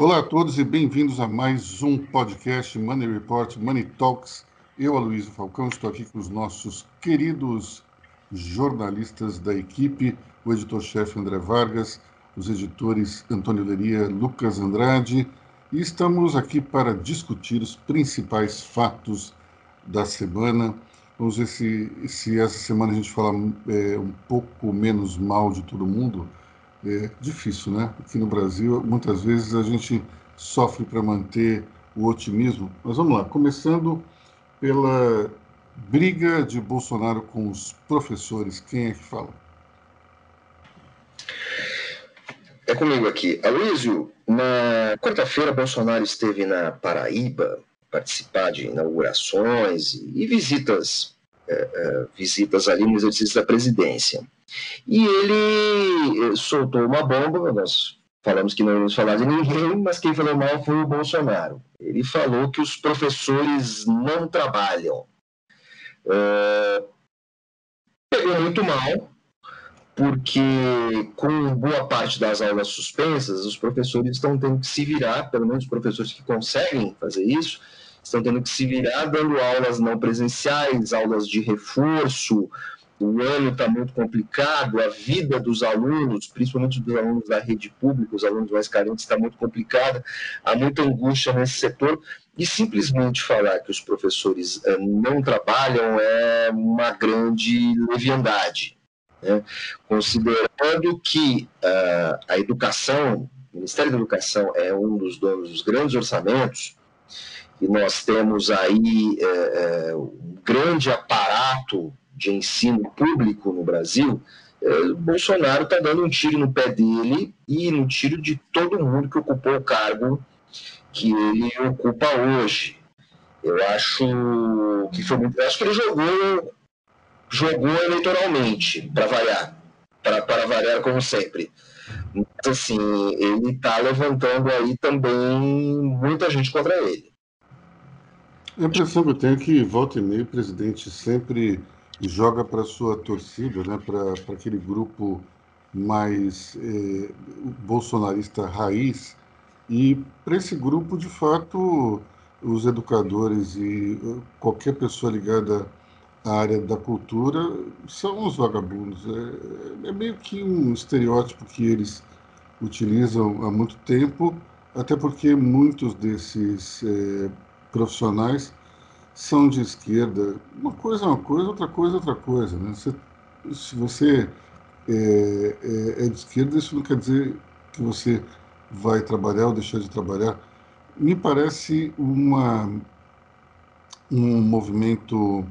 Olá a todos e bem-vindos a mais um podcast Money Report, Money Talks. Eu, Aloysio Falcão, estou aqui com os nossos queridos jornalistas da equipe, o editor-chefe André Vargas, os editores Antônio Leria, Lucas Andrade, e estamos aqui para discutir os principais fatos da semana. Vamos ver se, se essa semana a gente fala é, um pouco menos mal de todo mundo é difícil, né? Aqui no Brasil, muitas vezes a gente sofre para manter o otimismo. Mas vamos lá, começando pela briga de Bolsonaro com os professores. Quem é que fala? É comigo aqui. Aloysio, na quarta-feira, Bolsonaro esteve na Paraíba participar de inaugurações e visitas, visitas ali no exercício da presidência. E ele eh, soltou uma bomba, nós falamos que não íamos falar de ninguém, mas quem falou mal foi o Bolsonaro. Ele falou que os professores não trabalham. Uh, pegou muito mal, porque com boa parte das aulas suspensas, os professores estão tendo que se virar, pelo menos os professores que conseguem fazer isso, estão tendo que se virar dando aulas não presenciais, aulas de reforço, o ano está muito complicado, a vida dos alunos, principalmente dos alunos da rede pública, os alunos mais carentes, está muito complicada, há muita angústia nesse setor, e simplesmente falar que os professores eh, não trabalham é uma grande leviandade. Né? Considerando que uh, a educação, o Ministério da Educação é um dos donos dos grandes orçamentos, e nós temos aí é, um grande aparato de ensino público no Brasil, é, Bolsonaro está dando um tiro no pé dele e no tiro de todo mundo que ocupou o cargo que ele ocupa hoje. Eu acho que foi muito. Acho que ele jogou, jogou eleitoralmente, para variar. Para variar como sempre. Mas assim, ele está levantando aí também muita gente contra ele. A impressão que eu tenho é que volta e meia o presidente sempre joga para sua torcida, né, para aquele grupo mais eh, bolsonarista raiz. E para esse grupo, de fato, os educadores e eh, qualquer pessoa ligada à área da cultura são os vagabundos. É, é meio que um estereótipo que eles utilizam há muito tempo, até porque muitos desses eh, profissionais são de esquerda. Uma coisa é uma coisa, outra coisa é outra coisa. Né? Se você é, é, é, de esquerda, isso não quer dizer que você vai trabalhar ou deixar de trabalhar. Me parece uma, um movimento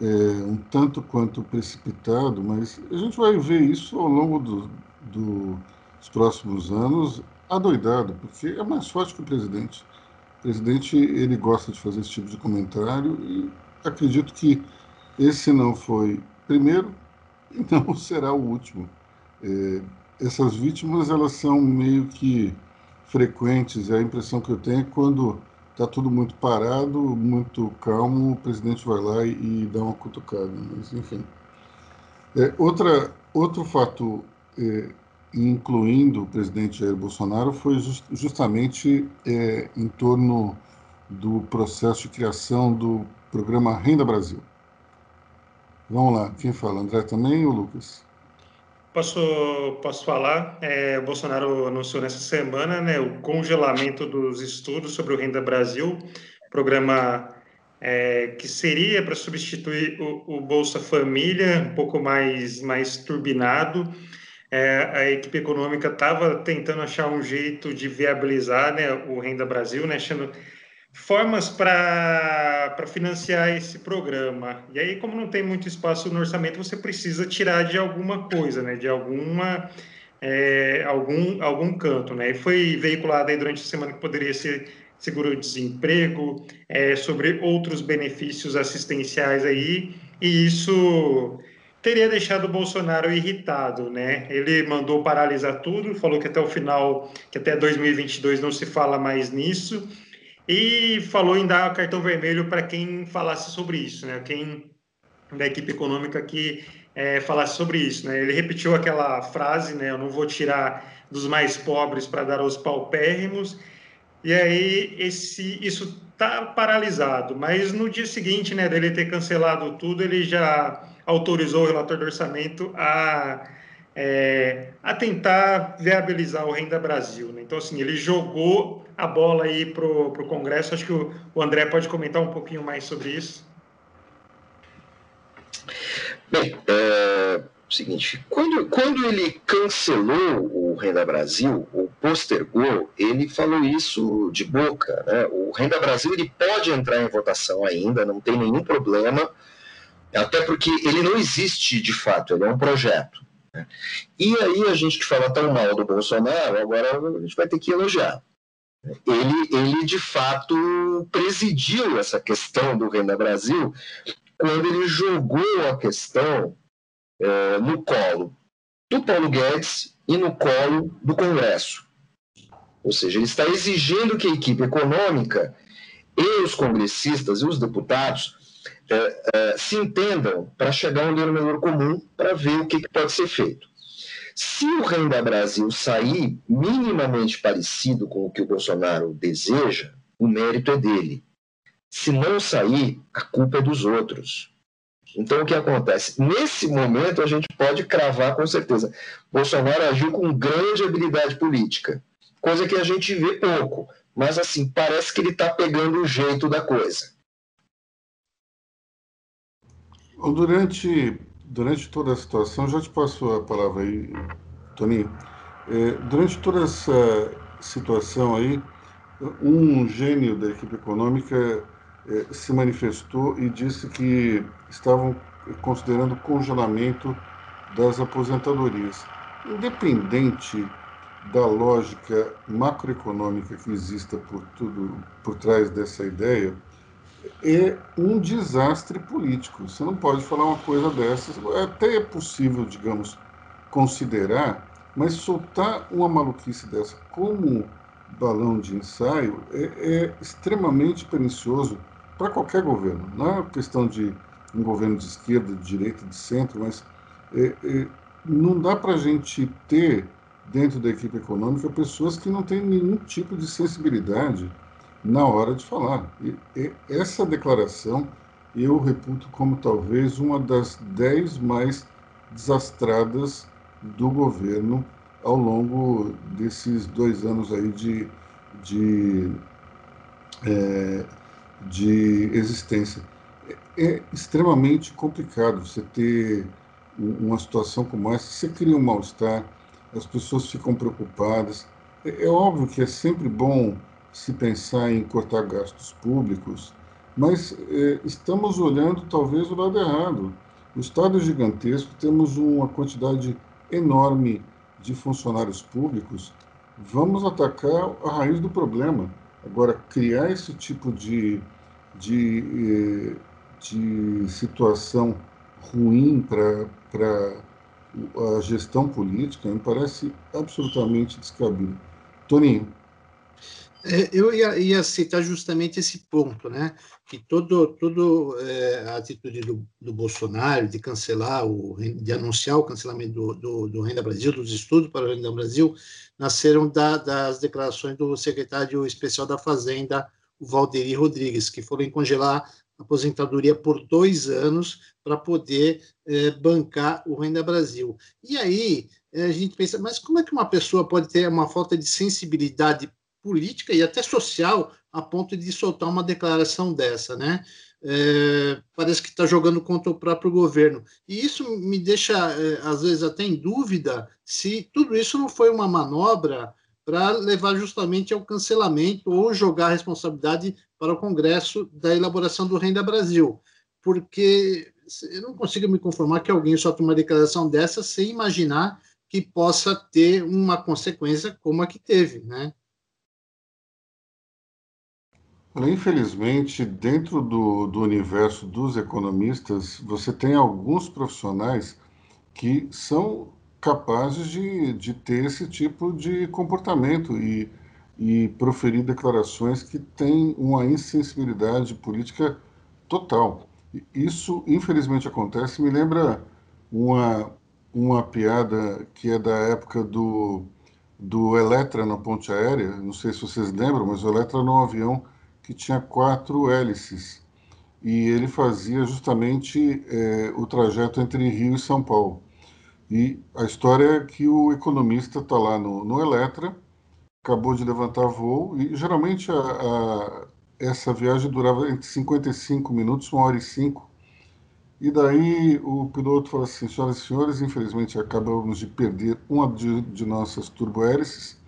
é, um tanto quanto precipitado, mas a gente vai ver isso ao longo do, do, dos próximos anos adoidado, porque é mais forte que o presidente. Presidente ele gosta de fazer esse tipo de comentário e acredito que esse não foi primeiro e não será o último. É, essas vítimas elas são meio que frequentes. A impressão que eu tenho é quando está tudo muito parado, muito calmo, o presidente vai lá e, e dá uma cutucada. Mas enfim. É, outra, outro fato é, incluindo o presidente Jair Bolsonaro, foi just, justamente é, em torno do processo de criação do programa Renda Brasil. Vamos lá, quem fala? André também ou Lucas? Posso, posso falar? É, o Bolsonaro anunciou nessa semana né, o congelamento dos estudos sobre o Renda Brasil, programa é, que seria para substituir o, o, Bolsa Família, um pouco mais, mais turbinado, é, a equipe econômica estava tentando achar um jeito de viabilizar né, o Renda Brasil, né, achando formas para financiar esse programa. E aí, como não tem muito espaço no orçamento, você precisa tirar de alguma coisa, né, de alguma, é, algum, algum canto. Né? E foi veiculado aí durante a semana que poderia ser seguro-desemprego, é, sobre outros benefícios assistenciais aí, e isso teria deixado o Bolsonaro irritado, né? Ele mandou paralisar tudo, falou que até o final, que até 2022 não se fala mais nisso, e falou em dar cartão vermelho para quem falasse sobre isso, né? Quem da equipe econômica que é, falasse sobre isso, né? Ele repetiu aquela frase, né? Eu não vou tirar dos mais pobres para dar aos paupérrimos, e aí esse, isso está paralisado, mas no dia seguinte, né, dele ter cancelado tudo, ele já autorizou o relator do orçamento a, é, a tentar viabilizar o Renda Brasil. Né? Então, assim, ele jogou a bola aí para o Congresso. Acho que o, o André pode comentar um pouquinho mais sobre isso. Bem, é, seguinte, quando, quando ele cancelou o Renda Brasil, ou postergou, ele falou isso de boca. Né? O Renda Brasil ele pode entrar em votação ainda, não tem nenhum problema, até porque ele não existe de fato, ele é um projeto. Né? E aí a gente que fala tão mal do Bolsonaro, agora a gente vai ter que elogiar. Ele, ele de fato presidiu essa questão do Renda Brasil quando ele jogou a questão é, no colo do Paulo Guedes e no colo do Congresso. Ou seja, ele está exigindo que a equipe econômica e os congressistas e os deputados é, é, se entendam para chegar a um denominador comum para ver o que, que pode ser feito. Se o Renda Brasil sair minimamente parecido com o que o Bolsonaro deseja, o mérito é dele. Se não sair, a culpa é dos outros. Então, o que acontece? Nesse momento, a gente pode cravar com certeza. Bolsonaro agiu com grande habilidade política, coisa que a gente vê pouco, mas assim, parece que ele está pegando o jeito da coisa. Durante, durante toda a situação, já te passo a palavra aí, Toninho. É, durante toda essa situação aí, um gênio da equipe econômica eh, se manifestou e disse que estavam considerando congelamento das aposentadorias. Independente da lógica macroeconômica que exista por tudo por trás dessa ideia, é um desastre político. Você não pode falar uma coisa dessas. Até é possível, digamos, considerar, mas soltar uma maluquice dessa como balão de ensaio é, é extremamente pernicioso para qualquer governo. Não é questão de um governo de esquerda, de direita, de centro, mas é, é, não dá para a gente ter dentro da equipe econômica pessoas que não têm nenhum tipo de sensibilidade na hora de falar. E, e essa declaração eu reputo como talvez uma das dez mais desastradas do governo ao longo desses dois anos aí de, de é, de existência. É extremamente complicado você ter uma situação como essa. Você cria um mal-estar, as pessoas ficam preocupadas. É, é óbvio que é sempre bom se pensar em cortar gastos públicos, mas é, estamos olhando talvez o lado errado. O Estado é gigantesco, temos uma quantidade enorme de funcionários públicos. Vamos atacar a raiz do problema. Agora, criar esse tipo de, de, eh, de situação ruim para a gestão política me parece absolutamente descabido. Toninho. É, eu ia, ia citar justamente esse ponto, né? Que todo, todo é, a atitude do, do, Bolsonaro de cancelar, o, de anunciar o cancelamento do, do, do, Renda Brasil, dos estudos para o Renda Brasil, nasceram da, das declarações do secretário especial da Fazenda, o Valderi Rodrigues, que foram congelar a aposentadoria por dois anos para poder é, bancar o Renda Brasil. E aí é, a gente pensa, mas como é que uma pessoa pode ter uma falta de sensibilidade política e até social a ponto de soltar uma declaração dessa, né? É, parece que está jogando contra o próprio governo. E isso me deixa, é, às vezes, até em dúvida se tudo isso não foi uma manobra para levar justamente ao cancelamento ou jogar a responsabilidade para o Congresso da elaboração do Renda Brasil. Porque eu não consigo me conformar que alguém solta uma declaração dessa sem imaginar que possa ter uma consequência como a que teve, né? Infelizmente, dentro do, do universo dos economistas, você tem alguns profissionais que são capazes de, de ter esse tipo de comportamento e, e proferir declarações que têm uma insensibilidade política total. Isso, infelizmente, acontece. Me lembra uma, uma piada que é da época do, do Eletra na ponte aérea. Não sei se vocês lembram, mas o Eletra um avião que tinha quatro hélices e ele fazia justamente é, o trajeto entre Rio e São Paulo. E a história é que o economista está lá no, no Eletra, acabou de levantar voo, e geralmente a, a, essa viagem durava entre 55 minutos, uma hora e cinco. E daí o piloto fala assim, senhoras e senhores, infelizmente acabamos de perder uma de, de nossas turbohélices,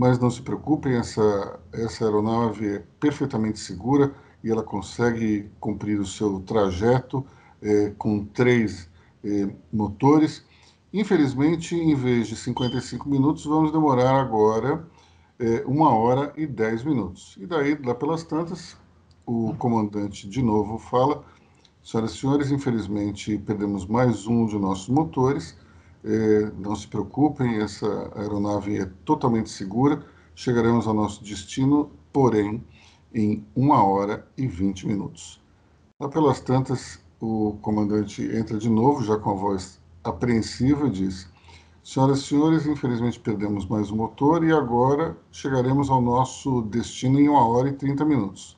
mas não se preocupem, essa, essa aeronave é perfeitamente segura e ela consegue cumprir o seu trajeto é, com três é, motores Infelizmente, em vez de 55 minutos, vamos demorar agora é, uma hora e dez minutos. E daí, lá pelas tantas, o comandante de novo fala: Senhoras e senhores, infelizmente perdemos mais um de nossos motores. É, não se preocupem, essa aeronave é totalmente segura. Chegaremos ao nosso destino, porém, em uma hora e vinte minutos. Lá pelas tantas, o comandante entra de novo, já com a voz apreensiva, diz: Senhoras e senhores, infelizmente perdemos mais um motor e agora chegaremos ao nosso destino em uma hora e 30 minutos.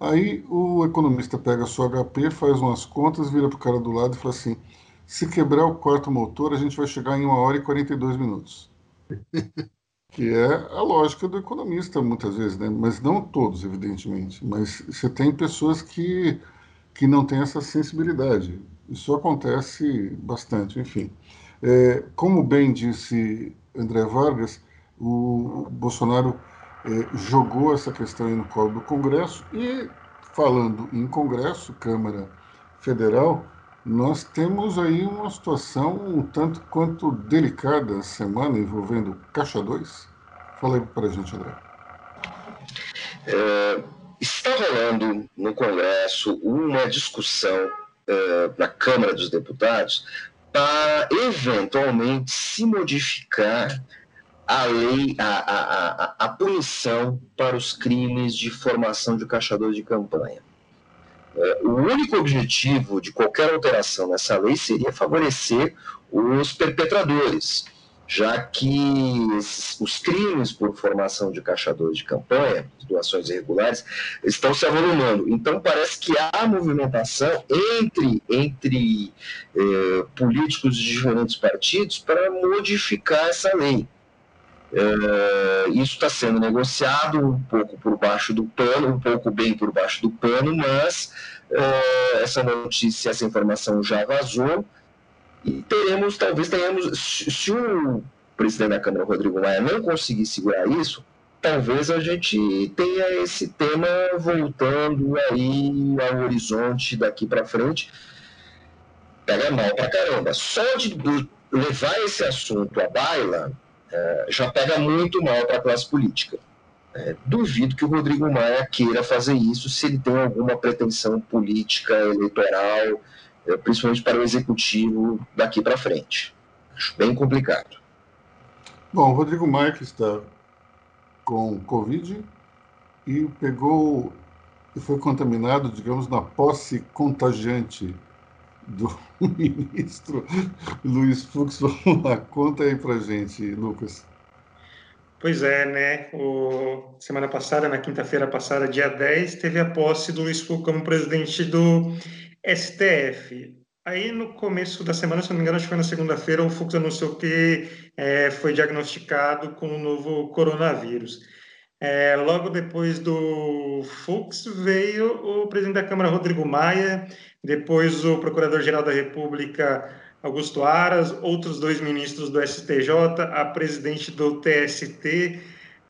Aí o economista pega sua HP, faz umas contas, vira para o cara do lado e fala assim: se quebrar o quarto motor, a gente vai chegar em uma hora e 42 minutos. que é a lógica do economista, muitas vezes, né? mas não todos, evidentemente. Mas você tem pessoas que, que não têm essa sensibilidade. Isso acontece bastante, enfim. É, como bem disse André Vargas, o Bolsonaro é, jogou essa questão no colo do Congresso e, falando em Congresso, Câmara Federal, nós temos aí uma situação um tanto quanto delicada semana envolvendo Caixa 2. Fala aí para a gente, André. É, está rolando no Congresso uma discussão uh, na Câmara dos Deputados para eventualmente se modificar a lei, a, a, a, a punição para os crimes de formação de caixadores de campanha. Uh, o único objetivo de qualquer alteração nessa lei seria favorecer os perpetradores, já que os crimes por formação de caixadores de campanha, doações irregulares, estão se avolumando. Então, parece que há movimentação entre, entre eh, políticos de diferentes partidos para modificar essa lei. Eh, isso está sendo negociado um pouco por baixo do pano, um pouco bem por baixo do pano, mas eh, essa notícia, essa informação já vazou e teremos, talvez tenhamos, se o presidente da Câmara, Rodrigo Maia, não conseguir segurar isso, talvez a gente tenha esse tema voltando aí ao horizonte daqui para frente. Pega mal pra caramba. Só de levar esse assunto à baila é, já pega muito mal para a classe política. É, duvido que o Rodrigo Maia queira fazer isso se ele tem alguma pretensão política, eleitoral, é, principalmente para o executivo daqui para frente. Acho bem complicado. Bom, o Rodrigo Maia que está com Covid e pegou e foi contaminado, digamos, na posse contagiante do ministro Luiz Fux. Vamos lá, conta aí para gente, Lucas. Pois é, né? O, semana passada, na quinta-feira passada, dia 10, teve a posse do Luiz Fux como presidente do STF. Aí, no começo da semana, se não me engano, acho que foi na segunda-feira, o Fux anunciou que é, foi diagnosticado com o novo coronavírus. É, logo depois do Fux veio o presidente da Câmara, Rodrigo Maia, depois o Procurador-Geral da República, Augusto Aras, outros dois ministros do STJ, a presidente do TST.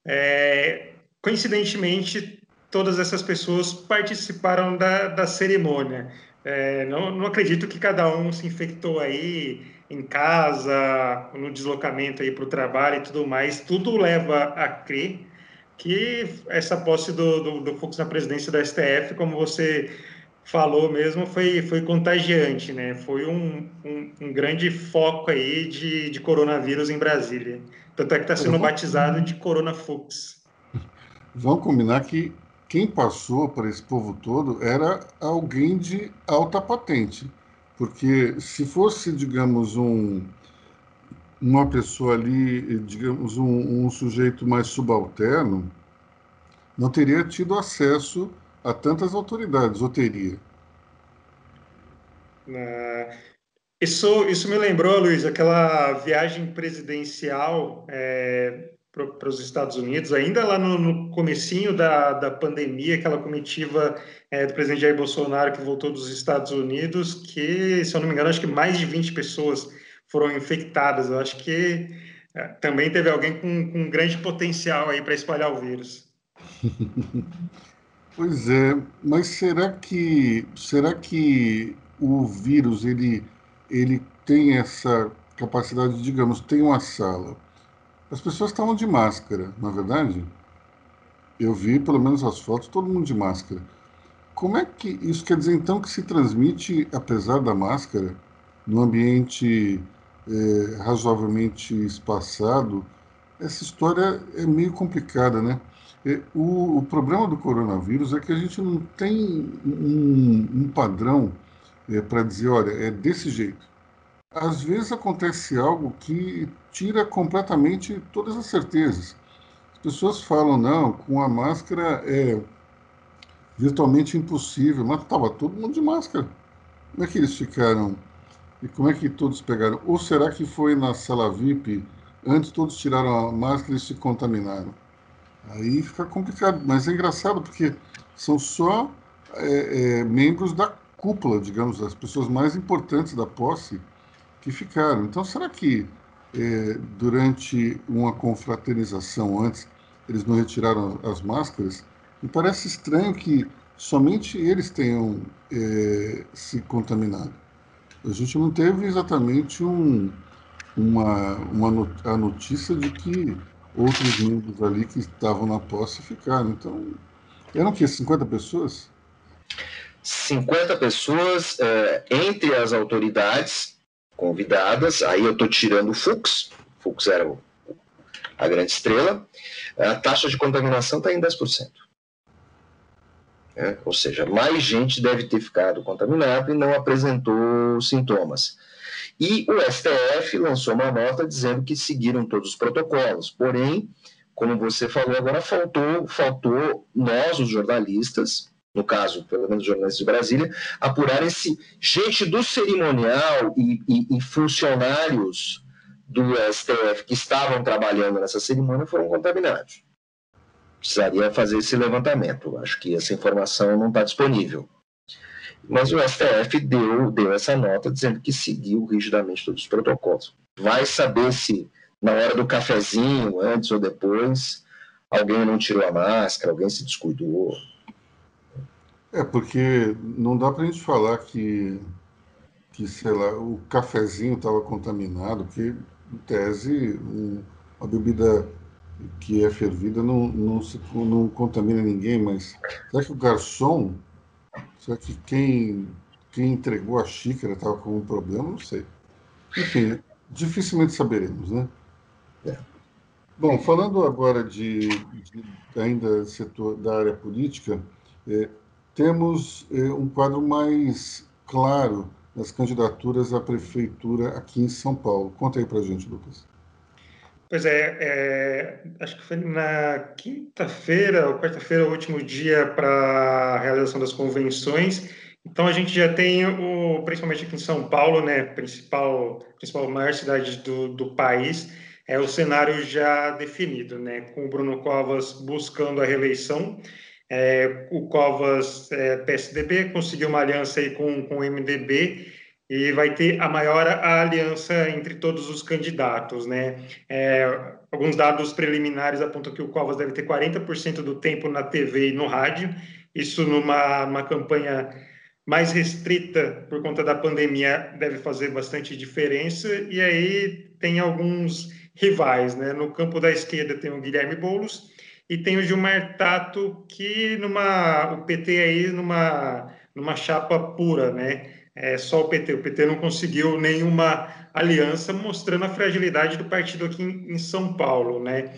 É, coincidentemente, todas essas pessoas participaram da, da cerimônia. É, não, não acredito que cada um se infectou aí em casa, no deslocamento aí para o trabalho e tudo mais. Tudo leva a crer que essa posse do, do, do Fux na presidência da STF, como você falou mesmo, foi, foi contagiante, né? Foi um, um, um grande foco aí de, de coronavírus em Brasília. Tanto é que está sendo batizado de Corona Fux. Vamos combinar que quem passou para esse povo todo era alguém de alta patente. Porque se fosse, digamos, um, uma pessoa ali, digamos, um, um sujeito mais subalterno, não teria tido acesso a tantas autoridades, ou teria? Uh, isso, isso me lembrou, Luiz, aquela viagem presidencial é, para os Estados Unidos, ainda lá no, no comecinho da, da pandemia, aquela comitiva é, do presidente Jair Bolsonaro que voltou dos Estados Unidos, que, se eu não me engano, acho que mais de 20 pessoas foram infectadas. Eu acho que é, também teve alguém com, com grande potencial aí para espalhar o vírus. Pois é, mas será que será que o vírus ele ele tem essa capacidade, digamos, tem uma sala. As pessoas estavam de máscara, na é verdade. Eu vi, pelo menos as fotos, todo mundo de máscara. Como é que isso quer dizer então que se transmite, apesar da máscara, no ambiente é, razoavelmente espaçado? Essa história é meio complicada, né? O, o, problema do coronavírus é que a gente não tem um, um padrão é, para dizer, olha, é desse jeito. Às vezes acontece algo que tira completamente todas as certezas. As pessoas falam, não, com a máscara é virtualmente impossível, mas estava todo mundo de máscara. Como é que eles ficaram? E como é que todos pegaram? Ou será que foi na sala VIP, antes todos tiraram a máscara e se contaminaram? Aí fica complicado, mas é engraçado porque são só é, é, membros da cúpula, digamos, as pessoas mais importantes da posse que ficaram. Então, será que é, durante uma confraternização antes eles não retiraram as máscaras? Me parece estranho que somente eles tenham é, se contaminado. A gente não teve exatamente um, uma, uma a notícia de que outros membros ali que estavam na posse ficaram. Então, eram o quê? 50 pessoas? 50 pessoas é, entre as autoridades convidadas, aí eu estou tirando o Fux, Fux era o, a grande estrela, a taxa de contaminação está em 10%. É, ou seja, mais gente deve ter ficado contaminada e não apresentou sintomas. E o STF lançou uma nota dizendo que seguiram todos os protocolos, porém, como você falou agora, faltou, faltou nós, os jornalistas, no caso, pelo menos jornalistas de Brasília, apurarem se gente do cerimonial e, e, e, funcionários do STF que estavam trabalhando nessa cerimônia foram contaminados. Precisaria fazer esse levantamento. Acho que essa informação não está disponível. Mas o STF deu, deu essa nota dizendo que seguiu rigidamente todos os protocolos. Vai saber se na hora do cafezinho, antes ou depois, alguém não tirou a máscara, alguém se descuidou. É, porque não dá para a gente falar que, que, sei lá, o cafezinho estava contaminado, porque, em tese, um, a bebida que é fervida não, não, se, não contamina ninguém, mas será que o garçom, será que quem, quem entregou a xícara estava com um problema? Não sei. Enfim, dificilmente saberemos, né? É. Bom, falando agora de, de ainda setor da área política, é, temos eh, um quadro mais claro nas candidaturas à prefeitura aqui em São Paulo. Conta aí para a gente, Lucas. Pois é, é, acho que foi na quinta-feira ou quarta-feira, o último dia para a realização das convenções. Então a gente já tem o, principalmente aqui em São Paulo, né, principal, principal maior cidade do, do país, é o cenário já definido, né, com o Bruno Covas buscando a reeleição é, o Covas é, PSDB conseguiu uma aliança aí com, com o MDB e vai ter a maior aliança entre todos os candidatos, né? É, alguns dados preliminares apontam que o Covas deve ter 40% do tempo na TV e no rádio, isso numa uma campanha mais restrita por conta da pandemia deve fazer bastante diferença, e aí tem alguns rivais, né? No campo da esquerda tem o Guilherme Boulos, e tem o Gilmar Tato, que numa, o PT aí numa, numa chapa pura, né? É só o PT. O PT não conseguiu nenhuma aliança, mostrando a fragilidade do partido aqui em, em São Paulo, né?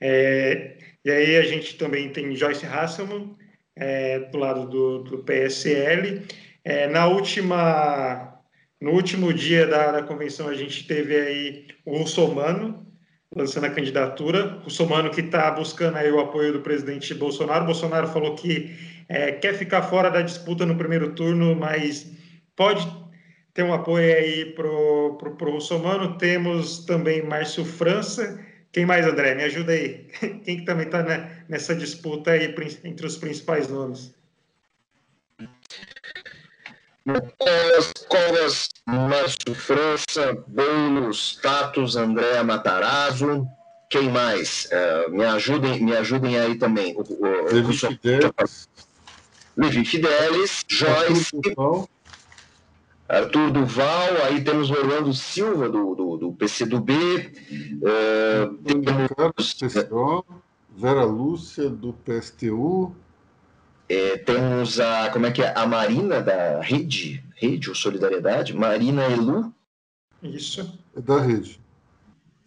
É, e aí a gente também tem Joyce Hasselman, é, do lado do, do PSL. É, na última No último dia da, da convenção, a gente teve aí o Russomano lançando a candidatura. O Russomano que está buscando aí o apoio do presidente Bolsonaro. Bolsonaro falou que é, quer ficar fora da disputa no primeiro turno, mas pode ter um apoio aí para o Russomano. Temos também Márcio França. Quem mais, André? Me ajuda aí. Quem que também está nessa disputa aí entre os principais nomes? Covas, Covas, Márcio França, Boulos, Tatos, André Matarazzo, quem mais? Uh, me, ajudem, me ajudem aí também. O, o, Levi Fidelis. Levi Fidelis, Joyce, Arthur Duval, aí temos o Orlando Silva, do, do, do PCdoB. Uh, temos... Vera Lúcia, do PSTU. É, temos a, como é que é? A Marina da Rede, Rede ou Solidariedade, Marina Elu. Isso. É da Rede.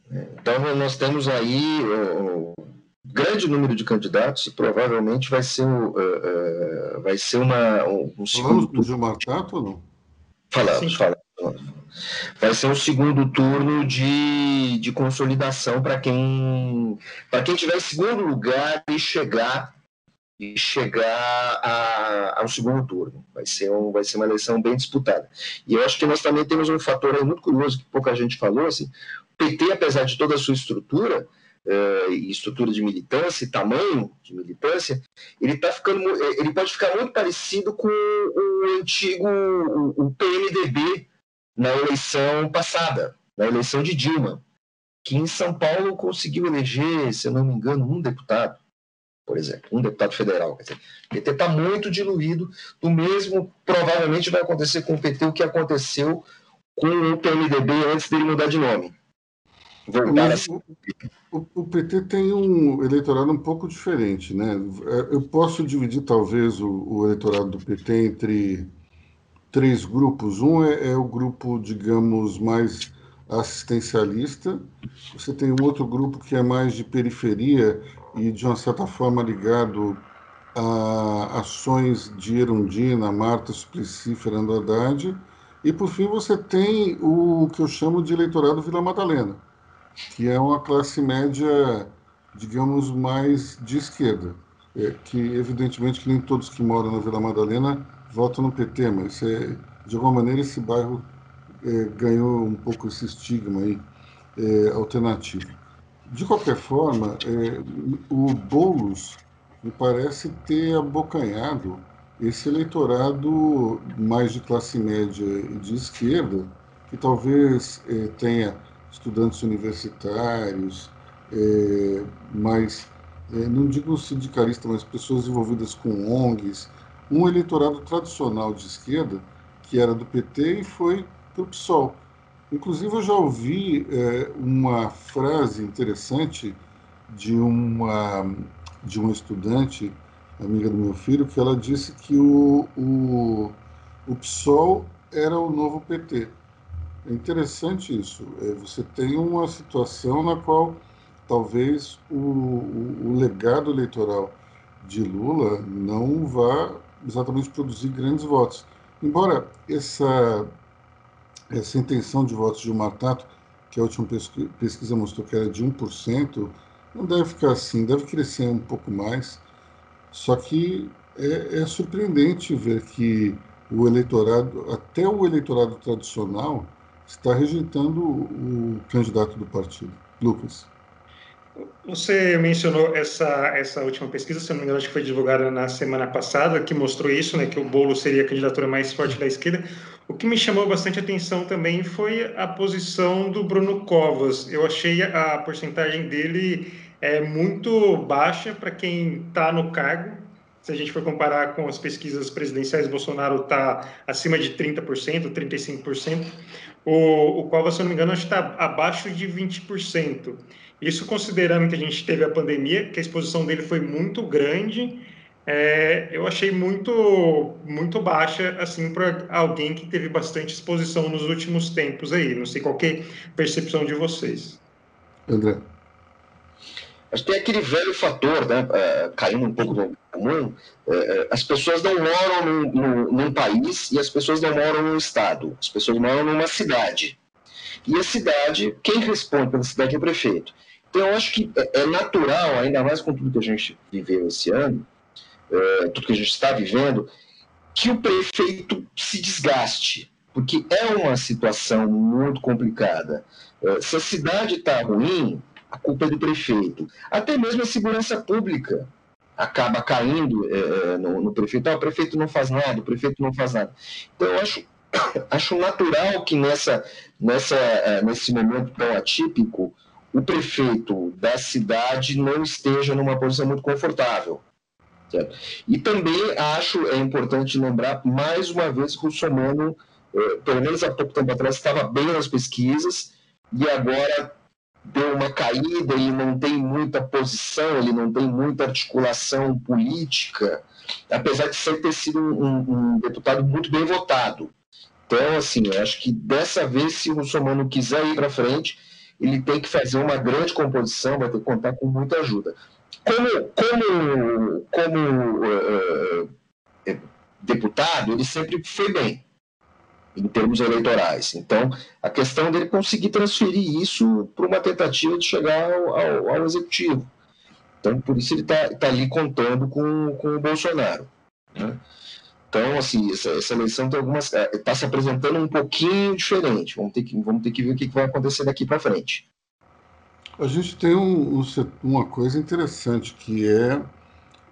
Então nós temos aí um grande número de candidatos e provavelmente vai ser, uh, uh, vai ser uma, um, segundo... Falamos do Gilmar Tato ou não? Falamos, falamos. Vai ser um segundo turno de, de consolidação para quem para quem tiver em segundo lugar e chegar e chegar a, ao segundo turno. Vai ser, um, vai ser uma eleição bem disputada. E eu acho que nós também temos um fator muito curioso que pouca gente falou. Assim, o PT, apesar de toda a sua estrutura, uh, e estrutura de militância, tamanho de militância, ele tá ficando, ele pode ficar muito parecido com o antigo o, o PMDB na eleição passada, na eleição de Dilma, que em São Paulo conseguiu eleger, se eu não me engano, um deputado por exemplo, um deputado federal. Quer dizer, o PT está muito diluído. O mesmo provavelmente vai acontecer com o PT o que aconteceu com o PMDB antes dele mudar de nome. A... o, o, PT tem um eleitorado um pouco diferente, né? É, eu posso dividir talvez o, o eleitorado do PT entre três grupos. Um é, é o grupo, digamos, mais assistencialista. Você tem um outro grupo que é mais de periferia e, de uma certa forma, ligado a ações de Erundina, Marta Suplicy, Fernando Haddad. E, por fim, você tem o que eu chamo de eleitorado Vila Madalena, que é uma classe média, digamos, mais de esquerda. É, que, evidentemente, que nem todos que moram na Vila Madalena votam no PT, mas, é, de alguma maneira, esse bairro é, ganhou um pouco esse estigma aí, é, alternativo. De qualquer forma, é, o Boulos me parece ter abocanhado esse eleitorado mais de classe média e de esquerda, que talvez é, tenha estudantes universitários, é, mais, é, não digo sindicalista, mas pessoas envolvidas com ONGs, um eleitorado tradicional de esquerda, que era do PT e foi para o PSOL. Inclusive, eu já ouvi é, uma frase interessante de uma, de uma estudante, amiga do meu filho, que ela disse que o, o, o PSOL era o novo PT. É interessante isso. É, você tem uma situação na qual talvez o, o, o legado eleitoral de Lula não vá exatamente produzir grandes votos. Embora essa essa intenção de votos de um Tato, que a última pesquisa mostrou que era de 1%, não deve ficar assim, deve crescer um pouco mais. Só que é, é surpreendente ver que o eleitorado, até o eleitorado tradicional, está rejeitando o candidato do partido. Lucas. Você mencionou essa, essa última pesquisa, se não me engano, acho que foi divulgada na semana passada, que mostrou isso, né, que o Bolo seria a candidatura mais forte da esquerda. O que me chamou bastante atenção também foi a posição do Bruno Covas. Eu achei a porcentagem dele é, muito baixa para quem está no cargo. Se a gente for comparar com as pesquisas presidenciais, Bolsonaro está acima de 30%, 35%. O, o Covas, se não me engano, está abaixo de 20%. Isso considerando que a gente teve a pandemia, que a exposição dele foi muito grande, é, eu achei muito muito baixa assim para alguém que teve bastante exposição nos últimos tempos aí. Não sei qual é a percepção de vocês. André. Mas tem aquele velho fator, né, uh, caindo um pouco no comum, uh, as pessoas não moram num, num, num, país e as pessoas não moram num estado, as pessoas moram numa cidade. E a cidade, quem responde pela cidade é o prefeito. Então, eu acho que é, é natural, ainda mais com tudo que a gente viveu esse ano, uh, tudo que a gente está vivendo, que o prefeito se desgaste, porque é uma situação muito complicada. se a cidade está ruim, a culpa é do prefeito. Até mesmo a segurança pública acaba caindo é, no, no, prefeito. Ah, o prefeito não faz nada, o prefeito não faz nada. Então, eu acho, acho natural que nessa, nessa, é, nesse momento tão atípico, o prefeito da cidade não esteja numa posição muito confortável. Certo? E também acho é importante lembrar, mais uma vez, que o Russomano, é, pelo menos há pouco tempo atrás, estava bem nas pesquisas, e agora deu uma caída, ele não tem muita posição, ele não tem muita articulação política, apesar de sempre ter sido um, um deputado muito bem votado. Então, assim, eu acho que dessa vez, se o Russomano quiser ir para frente, ele tem que fazer uma grande composição, vai ter que contar com muita ajuda. Como, como, como uh, deputado, ele sempre foi bem em termos eleitorais. Então, a questão dele conseguir transferir isso para uma tentativa de chegar ao, ao, ao executivo. Então, por isso ele está tá ali contando com, com o Bolsonaro. Né? Então, assim, essa, essa eleição tem algumas está se apresentando um pouquinho diferente. Vamos ter que, vamos ter que ver o que vai acontecer daqui para frente. A gente tem um, uma coisa interessante que é,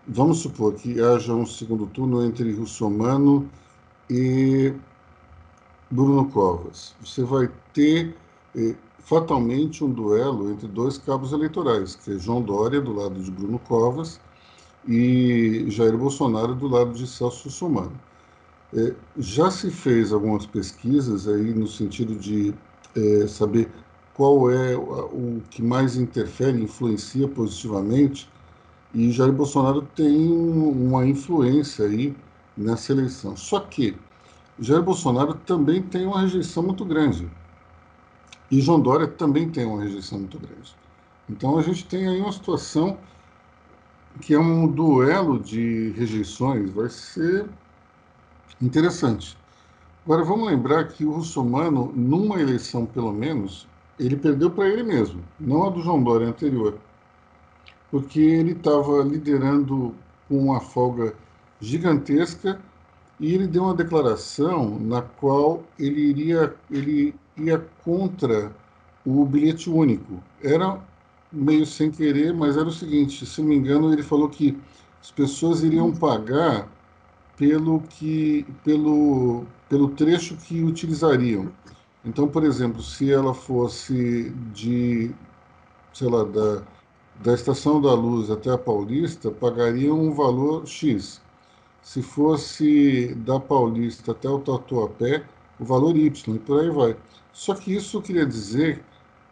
vamos supor que haja um segundo turno entre Russomano e Bruno Covas. Você vai ter eh, fatalmente um duelo entre dois cabos eleitorais, que é João Dória do lado de Bruno Covas e Jair Bolsonaro do lado de Celso Russomano. Eh, já se fez algumas pesquisas aí no sentido de eh, saber qual é o que mais interfere, influencia positivamente, e Jair Bolsonaro tem uma influência aí nessa eleição. Só que Jair Bolsonaro também tem uma rejeição muito grande. E João Dória também tem uma rejeição muito grande. Então a gente tem aí uma situação que é um duelo de rejeições, vai ser interessante. Agora vamos lembrar que o Russomano, numa eleição pelo menos, ele perdeu para ele mesmo, não a do João Dória anterior, porque ele estava liderando com uma folga gigantesca e ele deu uma declaração na qual ele iria, ele ia contra o bilhete único. Era meio sem querer, mas era o seguinte: se não me engano, ele falou que as pessoas iriam pagar pelo que pelo pelo trecho que utilizariam. Então, por exemplo, se ela fosse de, sei lá, da, da Estação da Luz até a Paulista, pagariam um valor X se fosse da Paulista até o Tatuapé, o valor Y, e por aí vai. Só que isso queria dizer,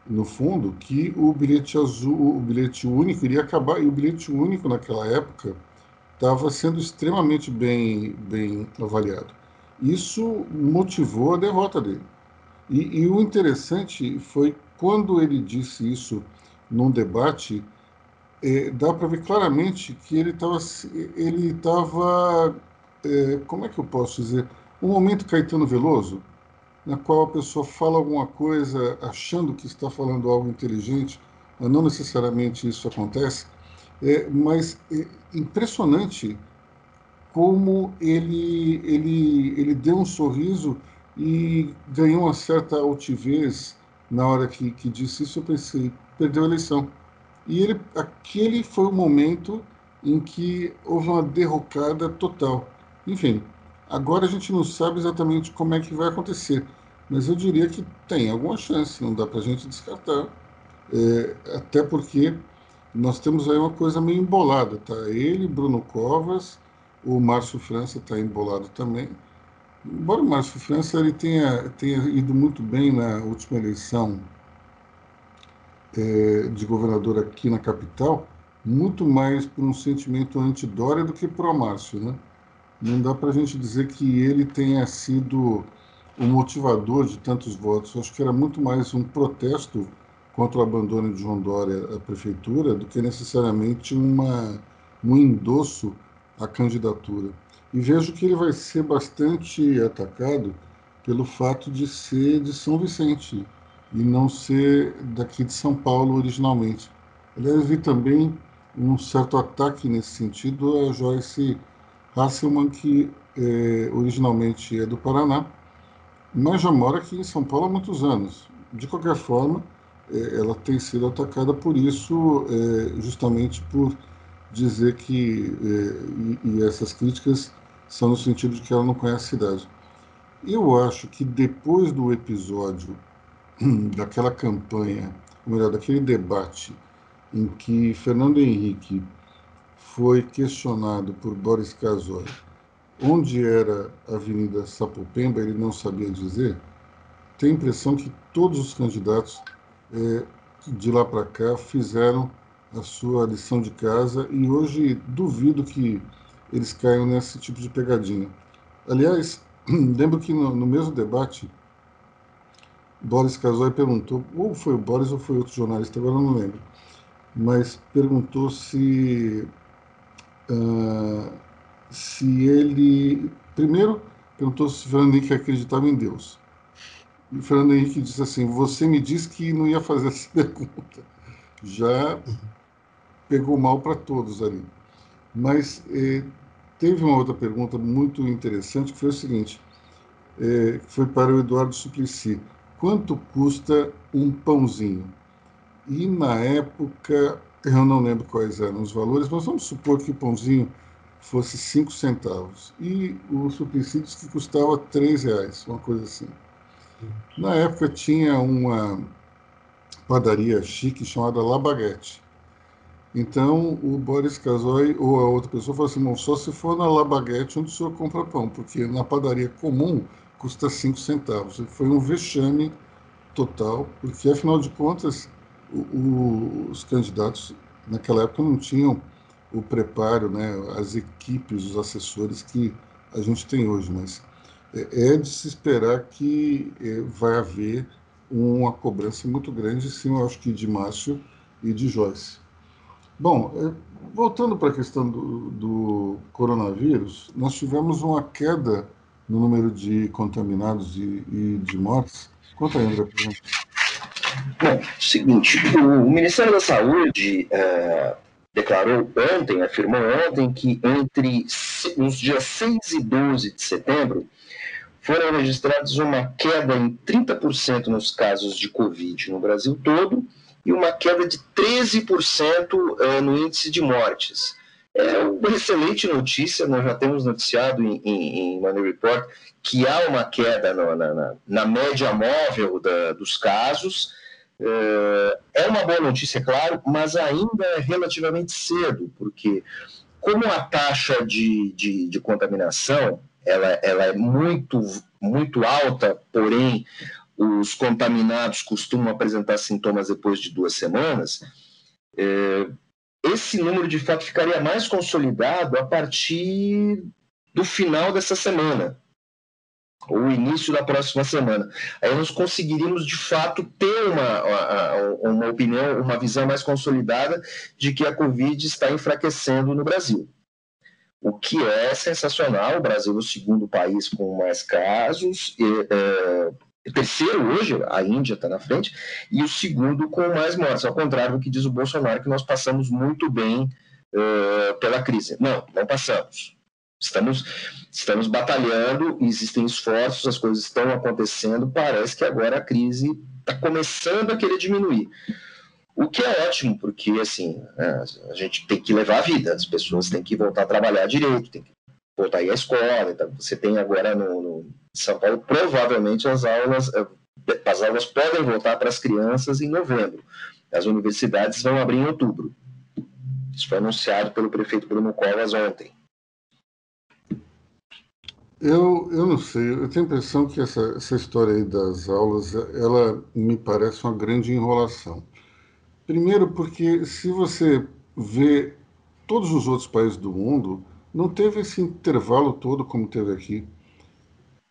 no fundo, que o bilhete azul, o bilhete único iria acabar, e o bilhete único naquela época estava sendo extremamente bem, bem avaliado. Isso motivou a derrota dele. E, e o interessante foi quando ele disse isso num debate é, dá para ver claramente que ele estava, ele tava, é, como é que eu posso dizer, um momento Caetano Veloso, na qual a pessoa fala alguma coisa achando que está falando algo inteligente, mas não necessariamente isso acontece, é, mas é impressionante como ele, ele, ele deu um sorriso e ganhou uma certa altivez na hora que, que disse isso, eu pensei, perdeu a eleição e ele, aquele foi o momento em que houve uma derrocada total. Enfim, agora a gente não sabe exatamente como é que vai acontecer, mas eu diria que tem alguma chance, não dá para a gente descartar. É, até porque nós temos aí uma coisa meio embolada, tá? Ele, Bruno Covas, o Márcio França está embolado também. Embora o Márcio França ele tenha, tenha ido muito bem na última eleição é, de governador aqui na capital, muito mais por um sentimento anti-Dória do que pró-Márcio, né? Não dá para a gente dizer que ele tenha sido o motivador de tantos votos. Acho que era muito mais um protesto contra o abandono de João Dória à prefeitura do que necessariamente uma, um endosso à candidatura. E vejo que ele vai ser bastante atacado pelo fato de ser de São Vicente e não ser daqui de São Paulo originalmente. Aliás, vi também um certo ataque nesse sentido a Joyce Hasselman, que é, originalmente é do Paraná, mas já mora aqui em São Paulo há muitos anos. De qualquer forma, é, ela tem sido atacada por isso, é, justamente por dizer que, e, e essas críticas são no sentido de que ela não conhece a cidade. Eu acho que depois do episódio daquela campanha, ou melhor, daquele debate em que Fernando Henrique foi questionado por Boris Casoy onde era a Avenida Sapopemba, ele não sabia dizer, tem a impressão que todos os candidatos é, de lá para cá fizeram a sua lição de casa e hoje duvido que eles caiam nesse tipo de pegadinha. Aliás, lembro que no, no mesmo debate, Boris Casoy perguntou, ou foi o Boris ou foi outro jornalista, agora não lembro, mas perguntou se, uh, se ele. Primeiro, perguntou se Fernando Henrique acreditava em Deus. E o Fernando Henrique disse assim: Você me disse que não ia fazer essa pergunta. Já pegou mal para todos ali. Mas eh, teve uma outra pergunta muito interessante que foi o seguinte: eh, foi para o Eduardo Suplicy. Quanto custa um pãozinho? E na época, eu não lembro quais eram os valores, mas vamos supor que o pãozinho fosse 5 centavos. E o Suplicy que custava 3 reais, uma coisa assim. Na época tinha uma padaria chique chamada La Baguette. Então o Boris Casoy ou a outra pessoa falou assim: só se for na La Baguette onde o senhor compra pão, porque na padaria comum custa 5 centavos. Foi um vexame total, porque afinal de contas o, o, os candidatos naquela época não tinham o preparo, né, as equipes, os assessores que a gente tem hoje, mas é, é de se esperar que é, vai haver uma cobrança muito grande, sim, eu acho que de Márcio e de Joyce. Bom, é, voltando para a questão do, do, coronavírus, nós tivemos uma queda no número de contaminados e, e de mortes. Conta aí, André, por. Bom, seguinte, o Ministério da Saúde uh, declarou ontem, afirmou ontem, que entre os dias 6 e 12 de setembro foram registrados uma queda em 30% nos casos de Covid no Brasil todo e uma queda de 13% eh, no índice de mortes. É uma excelente notícia, nós já temos noticiado em, em, em Money Report que há uma queda no, na, na, na, média móvel da, dos casos, é, é uma boa notícia, é claro, mas ainda é relativamente cedo, porque como a taxa de, de, de contaminação ela, ela é muito, muito alta, porém os contaminados costumam apresentar sintomas depois de duas semanas, é, esse número de fato ficaria mais consolidado a partir do final dessa semana ou início da próxima semana. Aí nós conseguiríamos, de fato, ter uma, uma opinião, uma visão mais consolidada de que a Covid está enfraquecendo no Brasil. O que é sensacional, o Brasil é o segundo país com mais casos, e, é, terceiro hoje, a Índia está na frente, e o segundo com mais mortes, ao contrário do que diz o Bolsonaro, que nós passamos muito bem é, pela crise. Não, não passamos. Estamos, estamos batalhando, existem esforços, as coisas estão acontecendo. Parece que agora a crise está começando a querer diminuir. O que é ótimo, porque assim, né, a gente tem que levar a vida, as pessoas têm que voltar a trabalhar direito, tem que voltar a ir à escola. Então você tem agora no, no São Paulo, provavelmente as aulas, eh, as aulas podem voltar para as crianças em novembro. As universidades vão abrir em outubro. Isso foi anunciado pelo prefeito Bruno Covas ontem. Eu, eu não sei, eu tenho a impressão que essa, essa história aí das aulas, ela me parece uma grande enrolação. Primeiro porque se você vê todos os outros países do mundo, não teve esse intervalo todo como teve aqui.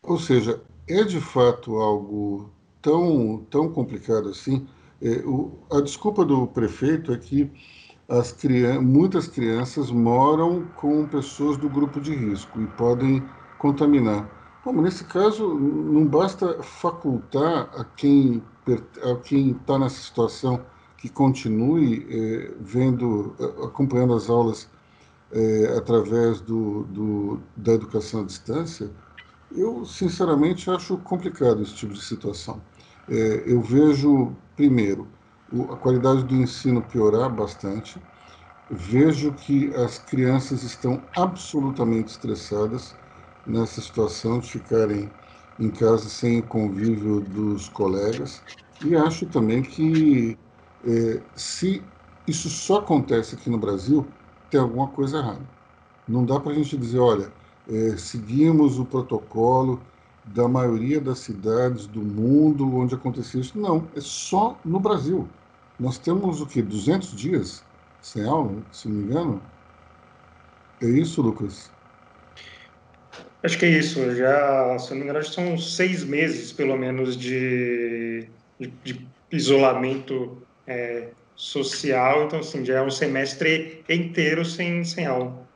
Ou seja, é de fato algo tão, tão complicado assim. É, o, a desculpa do prefeito é que as muitas crianças moram com pessoas do grupo de risco e podem contaminar. Bom, nesse caso, não basta facultar a quem a quem está nessa situação que continue é, vendo, acompanhando as aulas é, através do, do, da educação à distância, eu sinceramente acho complicado esse tipo de situação. É, eu vejo, primeiro, a qualidade do ensino piorar bastante, vejo que as crianças estão absolutamente estressadas nessa situação de ficarem em casa sem o convívio dos colegas e acho também que é, se isso só acontece aqui no Brasil, tem alguma coisa errada. Não dá para a gente dizer, olha, é, seguimos o protocolo da maioria das cidades do mundo onde aconteceu isso. Não, é só no Brasil. Nós temos o que 200 dias sem aula, se não me engano. É isso, Lucas? Acho que é isso. Já, se não me engano, são seis meses, pelo menos, de, de, de isolamento é, social. Então, assim, já é um semestre inteiro sem, sem aula.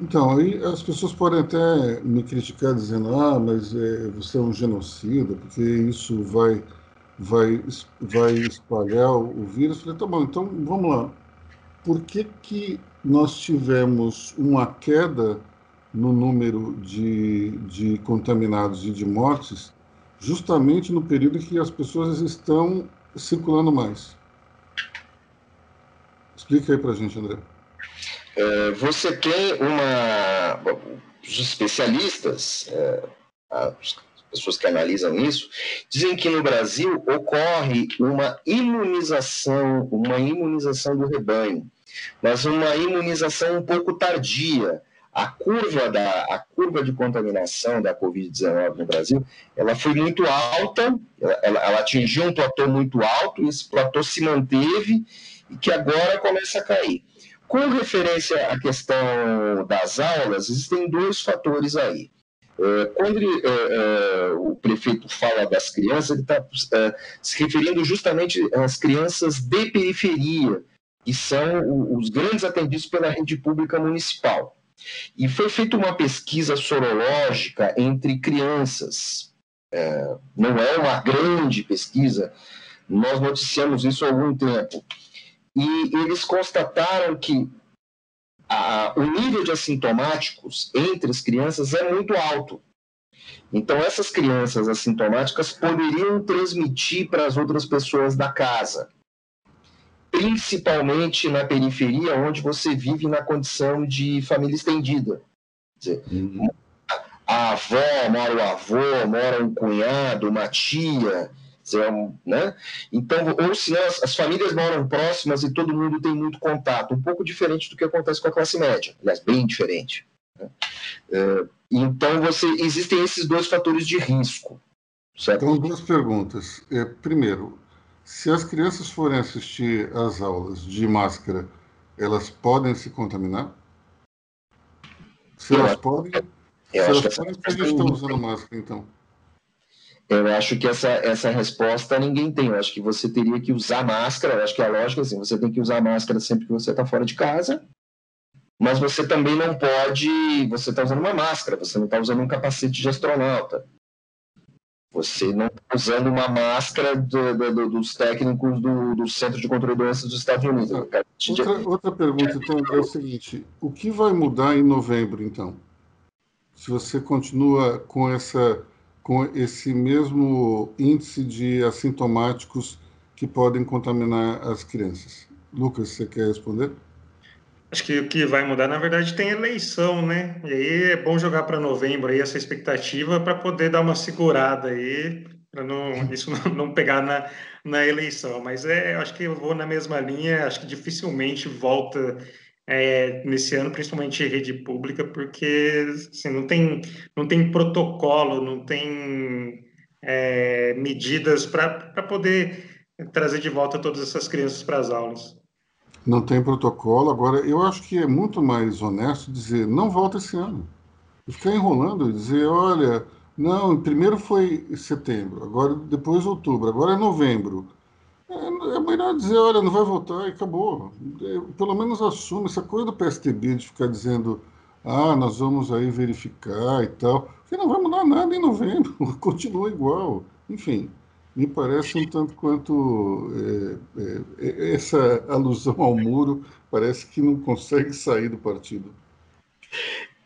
Então, aí as pessoas podem até me criticar dizendo, ah, mas é, você é um genocida, porque isso vai, vai, vai espalhar o vírus. Eu falei, tá bom, então vamos lá. Por que, que nós tivemos uma queda no número de, de contaminados e de mortes justamente no período que as pessoas estão circulando mais? Explica aí para gente, André. É, você tem uma. Os especialistas, é, as pessoas que analisam isso, dizem que no Brasil ocorre uma imunização, uma imunização do rebanho, mas uma imunização um pouco tardia. A curva, da, a curva de contaminação da Covid-19 no Brasil, ela foi muito alta, ela, ela atingiu um platô muito alto, e esse platô se manteve e que agora começa a cair. Com referência à questão das aulas, existem dois fatores aí. É, quando ele, é, é, o prefeito fala das crianças, ele está se referindo justamente às crianças de periferia, que são os grandes atendidos pela rede pública municipal. E foi feita uma pesquisa sorológica entre crianças. não é uma grande pesquisa, nós noticiamos isso há algum tempo e eles constataram que a, o nível de assintomáticos entre as crianças é muito alto. Então, essas crianças assintomáticas poderiam transmitir para as outras pessoas da casa, principalmente na periferia, onde você vive na condição de família estendida. Dizer, uhum. A avó, mora o avô, mora um cunhado, uma tia, né? Então, ou se as, as, famílias moram próximas e todo mundo tem muito contato, um pouco diferente do que acontece com a classe média, aliás, bem diferente. Né? É, então, você, existem esses dois fatores de risco. Certo? Então, duas perguntas. É, primeiro, se as crianças forem assistir às aulas de máscara, elas podem se contaminar? Se elas podem, se elas podem, por que gente está usando máscara, então? Eu acho que essa, essa resposta ninguém tem. Eu acho que você teria que usar máscara. Eu acho que a lógica é assim: você tem que usar máscara sempre que você está fora de casa, mas você também não pode. Você está usando uma máscara, você não está usando um capacete de astronauta. Você não está usando uma máscara do, do, dos técnicos do, do, Centro de Controle de Doenças dos Estados Unidos. Outra, outra pergunta, então, é o seguinte: o que vai mudar em novembro, então? Se você continua com essa com esse mesmo índice de assintomáticos que podem contaminar as crianças. Lucas, você quer responder? Acho que o que vai mudar, na verdade, tem eleição, né? E aí é bom jogar para novembro aí essa expectativa para poder dar uma segurada aí, para não, isso não, pegar na, na eleição. Mas é, acho que eu vou na mesma linha, acho que dificilmente volta é, nesse ano, principalmente rede pública, porque assim, não, tem, não tem protocolo, não tem é, medidas para poder trazer de volta todas essas crianças para as aulas. Não tem protocolo. Agora, eu acho que é muito mais honesto dizer não volta esse ano. Ficar enrolando e dizer, olha, não, primeiro foi setembro, agora depois outubro, agora é novembro. É, melhor dizer, olha, não vai voltar e acabou. É, pelo menos assume essa coisa do PSTB de ficar dizendo, ah, nós vamos aí verificar e tal, que não vai mudar nada em novembro, continua igual. Enfim, me parece um tanto quanto é, é, é, essa alusão ao muro parece que não consegue sair do partido.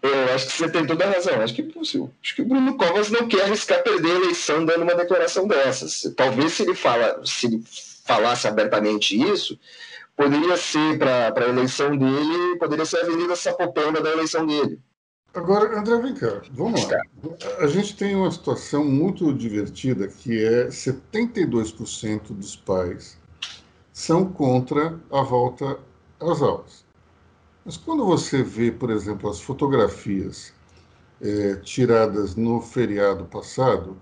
Eu acho que você tem toda a razão. Acho que, acho que o Bruno Covas não quer arriscar perder a eleição dando uma declaração dessas. Talvez se ele, fala, se ele falasse abertamente isso, poderia ser para a eleição dele, poderia ser a Avenida Sapopemba da eleição dele. Agora, André, vem cá, vamos lá. A gente tem uma situação muito divertida que é 72% dos pais são contra a volta às aulas. Mas quando você vê, por exemplo, as fotografias é, tiradas no feriado passado,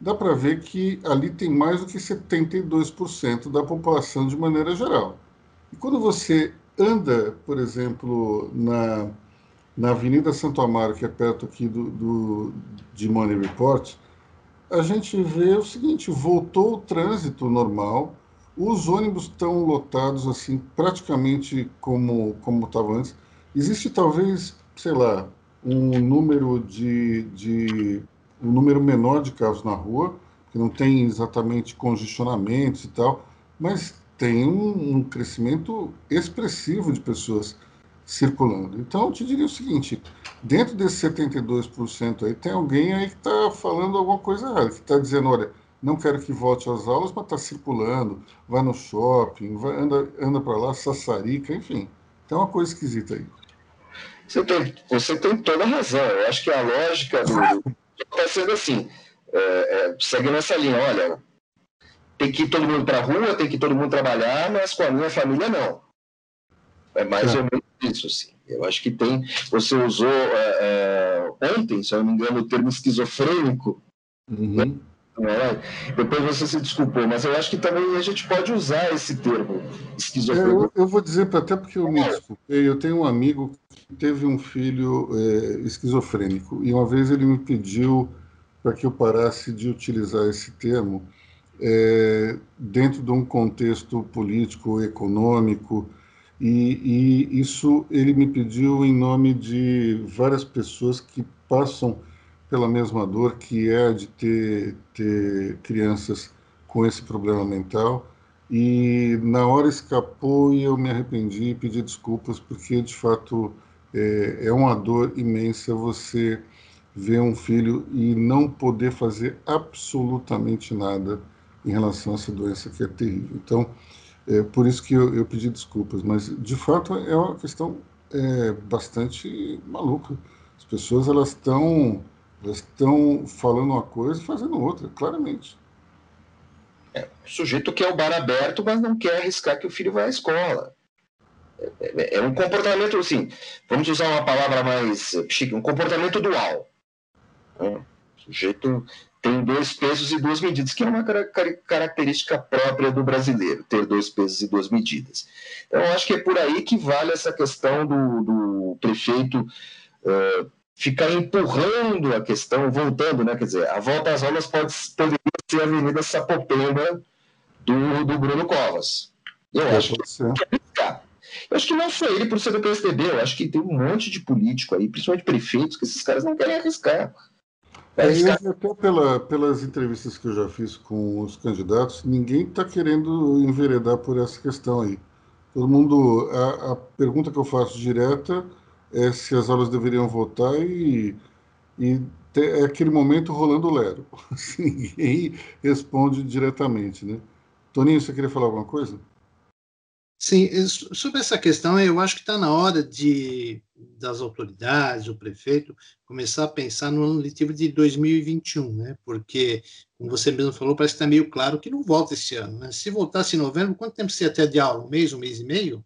dá para ver que ali tem mais do que 72% da população de maneira geral. E quando você anda, por exemplo, na na Avenida Santo Amaro, que é perto aqui do, do, de Money Report, a gente vê o seguinte: voltou o trânsito normal, os ônibus estão lotados assim, praticamente como como estava antes. Existe talvez, sei lá, um número de, de um número menor de carros na rua, que não tem exatamente congestionamentos e tal, mas tem um, um crescimento expressivo de pessoas circulando. Então, eu te diria o seguinte: dentro desses 72% aí, tem alguém aí que está falando alguma coisa errada, que está dizendo, olha, não quero que volte às aulas, mas está circulando, vai no shopping, vai, anda, anda para lá, sassarica, enfim. Tem uma coisa esquisita aí. Você tem, você tem toda a razão. Eu acho que a lógica do. Está sendo assim: é, é, segue nessa linha, olha, tem que ir todo mundo para a rua, tem que ir todo mundo trabalhar, mas com a minha família não. É mais é. ou menos isso, assim. Eu acho que tem. Você usou é, é, ontem, se eu não me engano, o termo esquizofrênico. Uhum. Né? É? Depois você se desculpou, mas eu acho que também a gente pode usar esse termo esquizofrênico. Eu, eu vou dizer, até porque eu me desculpei, eu tenho um amigo teve um filho é, esquizofrênico, e uma vez ele me pediu para que eu parasse de utilizar esse termo é, dentro de um contexto político, econômico, e, e, isso ele me pediu em nome de várias pessoas que passam pela mesma dor que é de ter, ter crianças com esse problema mental. E na hora escapou e eu me arrependi e pedi desculpas, porque de fato é, é uma dor imensa você ver um filho e não poder fazer absolutamente nada em relação a essa doença que é terrível. Então, é por isso que eu, eu pedi desculpas, mas de fato é uma questão é, bastante maluca. As pessoas elas estão estão falando uma coisa e fazendo outra, claramente. É, o sujeito quer o bar aberto, mas não quer arriscar que o filho vá à escola. É, é, é um comportamento, assim, vamos usar uma palavra mais chique, um comportamento dual. O sujeito tem dois pesos e duas medidas, que é uma característica própria do brasileiro, ter dois pesos e duas medidas. Então, acho que é por aí que vale essa questão do, do prefeito uh, ficar empurrando a questão, voltando, né? Quer dizer, a volta às aulas pode, poderia ser a Avenida Sapopemba do, do Bruno Covas. Eu é, acho que eu acho que não só ele por ser do PSDB, eu acho que tem um monte de político aí, principalmente prefeitos, que esses caras não querem arriscar. É, e até pela, pelas entrevistas que eu já fiz com os candidatos, ninguém está querendo enveredar por essa questão aí. Todo mundo. A, a, pergunta que eu faço direta é se as aulas deveriam votar e, e é aquele momento rolando lero. ninguém responde diretamente, né? Toninho, você queria falar alguma coisa? Sim, sobre essa questão, eu acho que está na hora de das autoridades, o prefeito, começar a pensar no ano letivo de 2021, né? Porque, como você mesmo falou, parece que está meio claro que não volta esse ano. Né? Se voltasse em novembro, quanto tempo você ia ter de aula? Um mês, um mês e meio?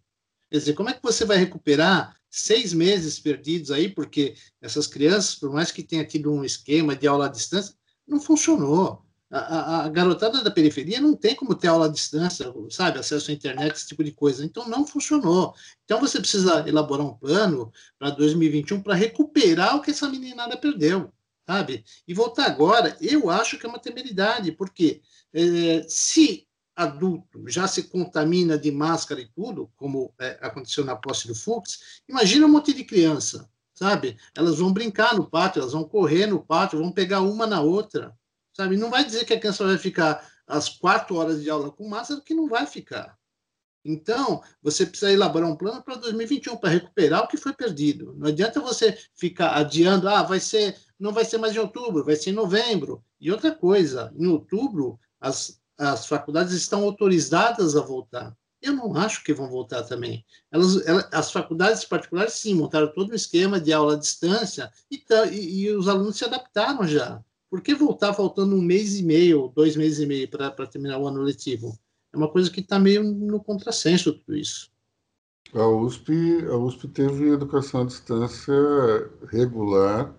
Quer dizer, como é que você vai recuperar seis meses perdidos aí? Porque essas crianças, por mais que tenha tido um esquema de aula à distância, não funcionou a, a, garotada da periferia não tem como ter aula à distância, sabe, acesso à internet, esse tipo de coisa. Então, não funcionou. Então, você precisa elaborar um plano para 2021 para recuperar o que essa meninada perdeu, sabe? E voltar agora, eu acho que é uma temeridade, porque é, se adulto já se contamina de máscara e tudo, como é, aconteceu na posse do Fux, imagina um monte de criança, sabe? Elas vão brincar no pátio, elas vão correr no pátio, vão pegar uma na outra, sabe? Não vai dizer que a criança vai ficar as quatro horas de aula com máscara, que não vai ficar. Então, você precisa elaborar um plano para 2021 para recuperar o que foi perdido. Não adianta você ficar adiando, ah, vai ser, não vai ser mais em outubro, vai ser em novembro. E outra coisa, em outubro as, as faculdades estão autorizadas a voltar. Eu não acho que vão voltar também. Elas, elas, as faculdades particulares, sim, montaram todo um esquema de aula à distância e, e, e os alunos se adaptaram já. Por que voltar faltando um mês e meio, dois meses e meio para terminar o ano letivo? É uma coisa que está meio no contrassenso tudo isso. A USP, a USP teve educação à distância regular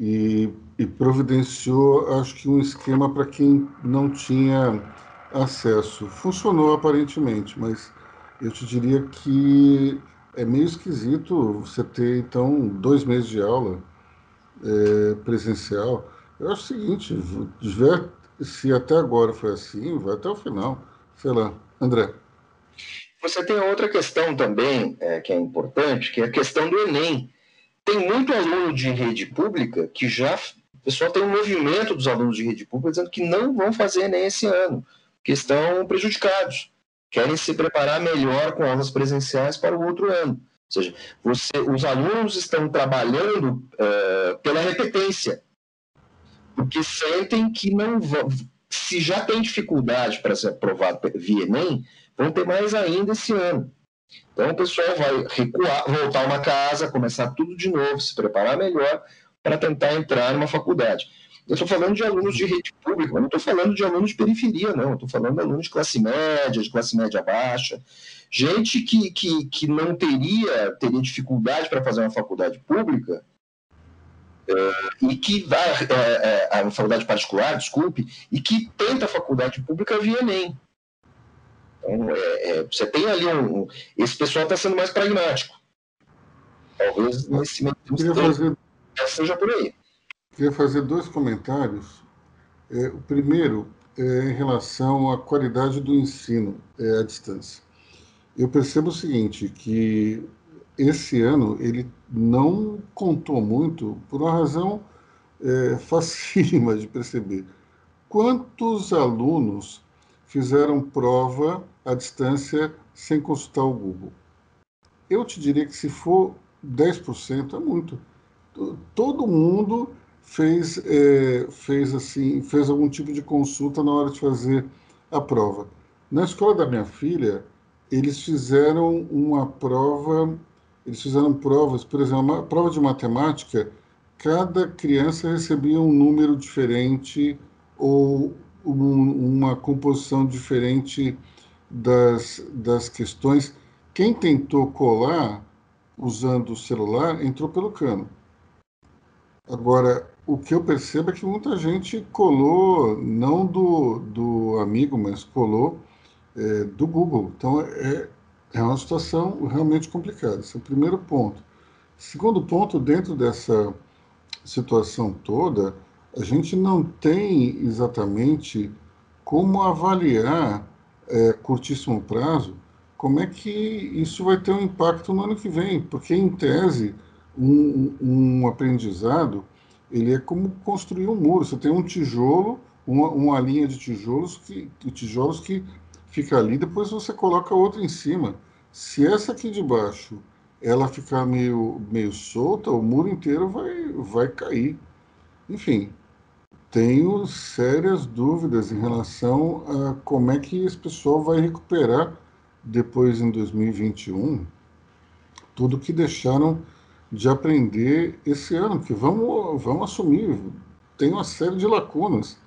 e, e providenciou, acho que, um esquema para quem não tinha acesso. Funcionou aparentemente, mas eu te diria que é meio esquisito você ter, então, dois meses de aula é, presencial. Acho o seguinte, se até agora foi assim, vai até o final. Sei lá. André. Você tem outra questão também é, que é importante, que é a questão do Enem. Tem muito aluno de rede pública que já. O pessoal tem um movimento dos alunos de rede pública dizendo que não vão fazer Enem esse ano, que estão prejudicados, querem se preparar melhor com aulas presenciais para o outro ano. Ou seja, você, os alunos estão trabalhando uh, pela repetência, porque sentem que não vão se já tem dificuldade para ser aprovado via Enem, vão ter mais ainda esse ano. Então o pessoal vai recuar, voltar uma casa, começar tudo de novo, se preparar melhor para tentar entrar numa faculdade. Eu estou falando de alunos de rede pública, mas não estou falando de alunos de periferia, não. Estou falando de alunos de classe média, de classe média baixa. Gente que, que, que não teria, teria dificuldade para fazer uma faculdade pública, e que vai é, é, a faculdade particular, desculpe, e que tenta a faculdade pública via Enem. Então, é, é, você tem ali um, um esse pessoal está sendo mais pragmático. Talvez nesse momento fazer, seja por aí. Queria fazer dois comentários. É, o primeiro é em relação à qualidade do ensino é, à distância. Eu percebo o seguinte, que esse ano ele não contou muito por uma razão é, facílima de perceber. Quantos alunos fizeram prova à distância sem consultar o Google? Eu te diria que se for 10% é muito. Todo mundo fez, é, fez assim, fez algum tipo de consulta na hora de fazer a prova. Na escola da minha filha, eles fizeram uma prova eles fizeram provas, por exemplo, uma prova de matemática, cada criança recebia um número diferente ou um, uma composição diferente das, das questões. Quem tentou colar usando o celular entrou pelo cano. Agora, o que eu percebo é que muita gente colou, não do, do amigo, mas colou é, do Google. Então, é, é uma situação realmente complicada. Esse é o primeiro ponto. Segundo ponto, dentro dessa situação toda, a gente não tem exatamente como avaliar é, curtíssimo prazo como é que isso vai ter um impacto no ano que vem, porque em tese um, um aprendizado ele é como construir um muro. Você tem um tijolo, uma, uma linha de tijolos que, tijolos que fica ali, depois você coloca outra em cima. Se essa aqui de baixo ela ficar meio, meio solta, o muro inteiro vai, vai cair. Enfim, tenho sérias dúvidas em relação a como é que esse pessoal vai recuperar depois em 2021 tudo que deixaram de aprender esse ano, que vamos, vamos assumir, tem uma série de lacunas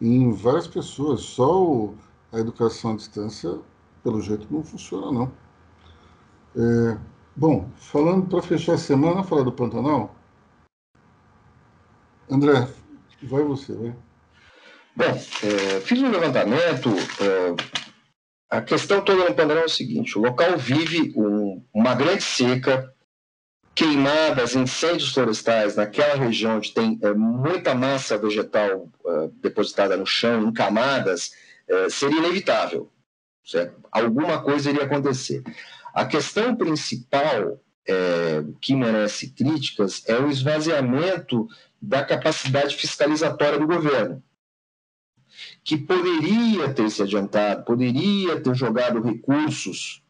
em várias pessoas, só o, a educação à distância, pelo jeito, não funciona, não. É, bom, falando para fechar a semana, falar do Pantanal. André, vai você, vai. Bom, é, fiz um levantamento. É, a questão toda no Pantanal é o seguinte: o local vive um, uma grande seca, queimadas, incêndios florestais naquela região onde tem é, muita massa vegetal é, depositada no chão, em camadas, é, seria inevitável. Certo? Alguma coisa iria acontecer. A questão principal é, que merece críticas é o esvaziamento da capacidade fiscalizatória do governo, que poderia ter se adiantado, poderia ter jogado recursos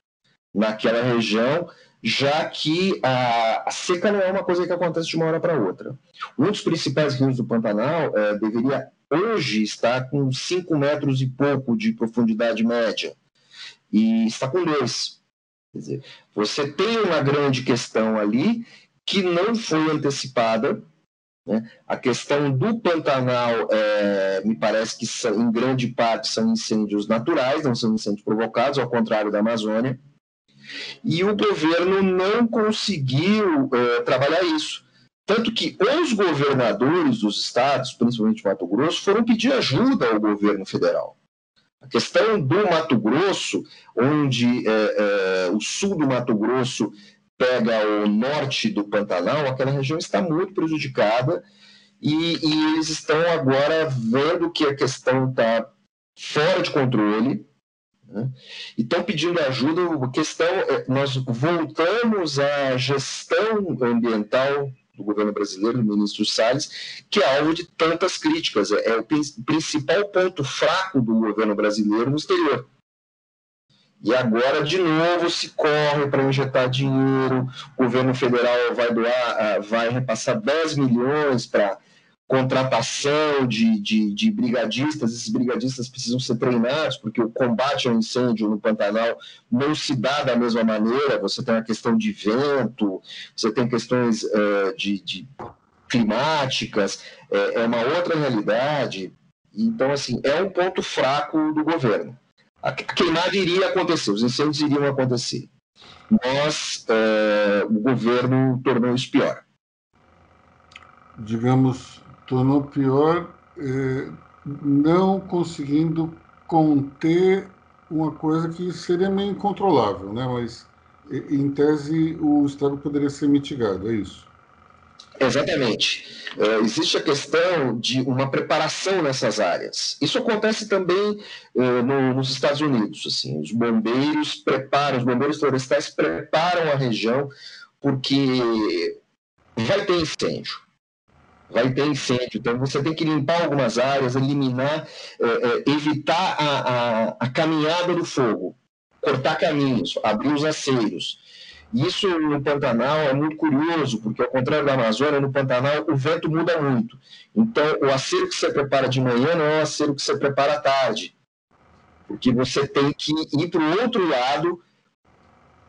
naquela região, já que a, a seca não é uma coisa que acontece de uma hora para outra. Um dos principais rios do Pantanal é, deveria hoje estar com 5 metros e pouco de profundidade média, e está com dois. Quer dizer, você tem uma grande questão ali que não foi antecipada. Né? A questão do Pantanal, é, me parece que são, em grande parte são incêndios naturais, não são incêndios provocados, ao contrário da Amazônia. E o governo não conseguiu é, trabalhar isso. Tanto que os governadores dos estados, principalmente Mato Grosso, foram pedir ajuda ao governo federal. A questão do Mato Grosso, onde é, é, o sul do Mato Grosso pega o norte do Pantanal, aquela região está muito prejudicada e, e eles estão agora vendo que a questão está fora de controle né? e estão pedindo ajuda. A questão, é, nós voltamos à gestão ambiental do governo brasileiro, do ministro Salles, que é alvo de tantas críticas. É, é o principal ponto fraco do governo brasileiro no exterior. E agora, de novo, se corre para injetar dinheiro, o governo federal vai doar, ah, vai repassar 10 milhões para contratação de, de, de, brigadistas, esses brigadistas precisam ser treinados, porque o combate ao incêndio no Pantanal não se dá da mesma maneira, você tem a questão de vento, você tem questões uh, de, de, climáticas, é, é, uma outra realidade, então, assim, é um ponto fraco do governo. A queimada iria acontecer, os incêndios iriam acontecer, mas uh, o governo tornou isso pior. Digamos, tornou pior é, não conseguindo conter uma coisa que seria meio incontrolável, né? Mas em tese o estrago poderia ser mitigado, é isso. Exatamente. É, existe a questão de uma preparação nessas áreas. Isso acontece também é, no, nos Estados Unidos. Assim, os bombeiros preparam, os bombeiros florestais preparam a região porque vai ter incêndio vai ter incêndio. Então, você tem que limpar algumas áreas, eliminar, é, é, evitar a, a, a, caminhada do fogo, cortar caminhos, abrir os aceiros. Isso no Pantanal é muito curioso, porque ao contrário da Amazônia, no Pantanal o vento muda muito. Então, o aceiro que você prepara de manhã não é o aceiro que você prepara à tarde. Porque você tem que ir para o outro lado.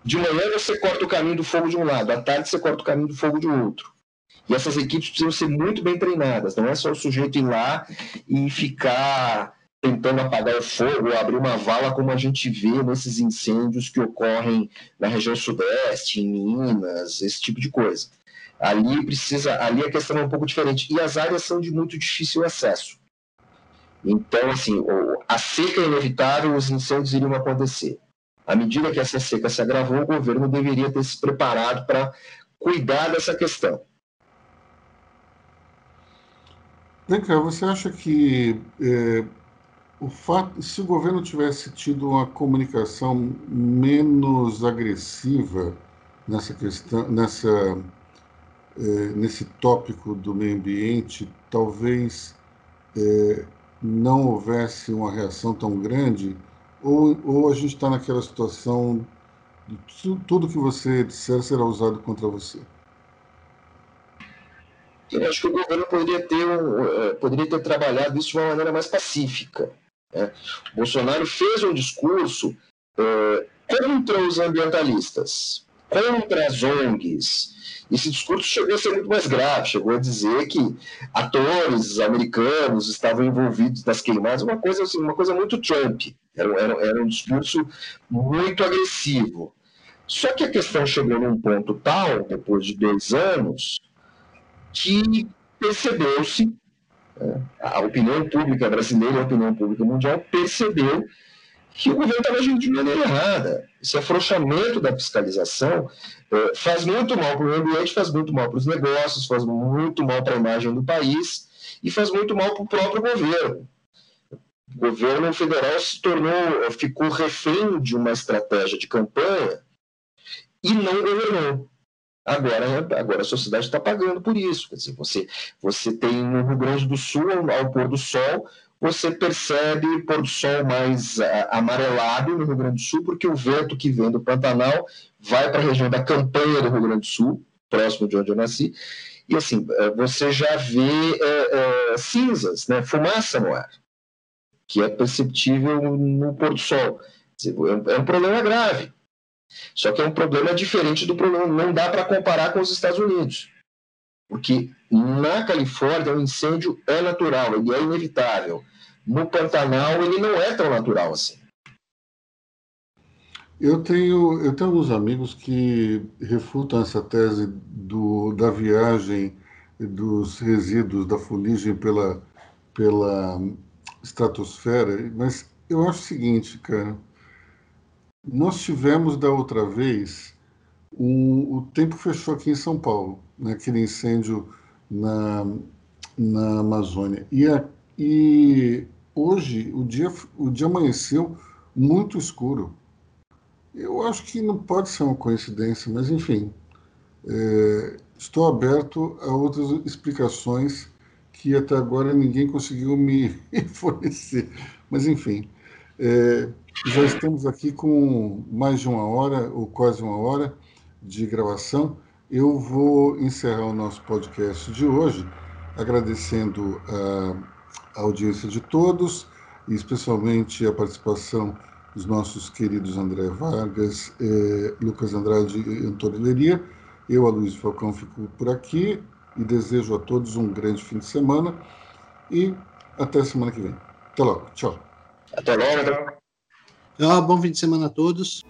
De manhã você corta o caminho do fogo de um lado, à tarde você corta o caminho do fogo de outro. E essas equipes precisam ser muito bem treinadas, não é só o sujeito ir lá e ficar tentando apagar o fogo abrir uma vala, como a gente vê nesses incêndios que ocorrem na região sudeste, em Minas, esse tipo de coisa. Ali precisa, ali a questão é um pouco diferente. E as áreas são de muito difícil acesso. Então, assim, a seca é inevitável, os incêndios iriam acontecer. À medida que essa seca se agravou, o governo deveria ter se preparado para cuidar dessa questão. Vem cá, você acha que é, o fato, se o governo tivesse tido uma comunicação menos agressiva nessa questão, nessa, é, nesse tópico do meio ambiente, talvez é, não houvesse uma reação tão grande, ou, ou a gente está naquela situação de tudo que você disser será usado contra você? Eu acho que o governo poderia ter, um, eh, poderia ter trabalhado isso de uma maneira mais pacífica. Né? O Bolsonaro fez um discurso uh, contra os ambientalistas, contra as ONGs. Esse discurso chegou a ser muito mais grave, chegou a dizer que atores americanos estavam envolvidos nas queimadas, uma coisa, assim, uma coisa muito Trump. Era, era, era um discurso muito agressivo. Só que a questão chegou num ponto tal, depois de dois anos, que percebeu-se, é, a opinião pública brasileira, a opinião pública mundial, percebeu que o governo estava agindo de maneira errada. Esse afrouxamento da fiscalização é, faz muito mal para o ambiente, faz muito mal para os negócios, faz muito mal para a imagem do país e faz muito mal para o próprio governo. O governo federal se tornou, ficou refém de uma estratégia de campanha e não governou. Agora, agora a sociedade está pagando por isso. Quer dizer, você, você tem no Rio Grande do Sul, ao pôr do sol, você percebe pôr do sol mais amarelado no Rio Grande do Sul, porque o vento que vem do Pantanal vai para a região da campanha do Rio Grande do Sul, próximo de onde eu nasci, e assim, eh, você já vê é, é, cinzas, né, fumaça no ar, que é perceptível no pôr do sol. É um problema grave. Só que é um problema diferente do problema, não dá para comparar com os Estados Unidos. Porque na Califórnia o incêndio é natural, ele é inevitável. No Pantanal ele não é tão natural assim. Eu tenho, eu tenho alguns amigos que refutam essa tese do, da viagem dos resíduos da fuligem pela, pela estratosfera, mas eu acho o seguinte, cara. Nós tivemos da outra vez, um, o tempo fechou aqui em São Paulo, naquele né, incêndio na, na Amazônia. E, a, e hoje o dia, o dia amanheceu muito escuro. Eu acho que não pode ser uma coincidência, mas enfim, é, estou aberto a outras explicações que até agora ninguém conseguiu me fornecer. Mas enfim, é, já estamos aqui com mais de uma hora, ou quase uma hora, de gravação. Eu vou encerrar o nosso podcast de hoje agradecendo a audiência de todos, e especialmente a participação dos nossos queridos André Vargas, eh, Lucas Andrade e Antônio Leria. Eu, a Luiz Falcão, fico por aqui e desejo a todos um grande fim de semana e até semana que vem. Até logo. Tchau. Até logo. Ah, bom fim de semana a todos.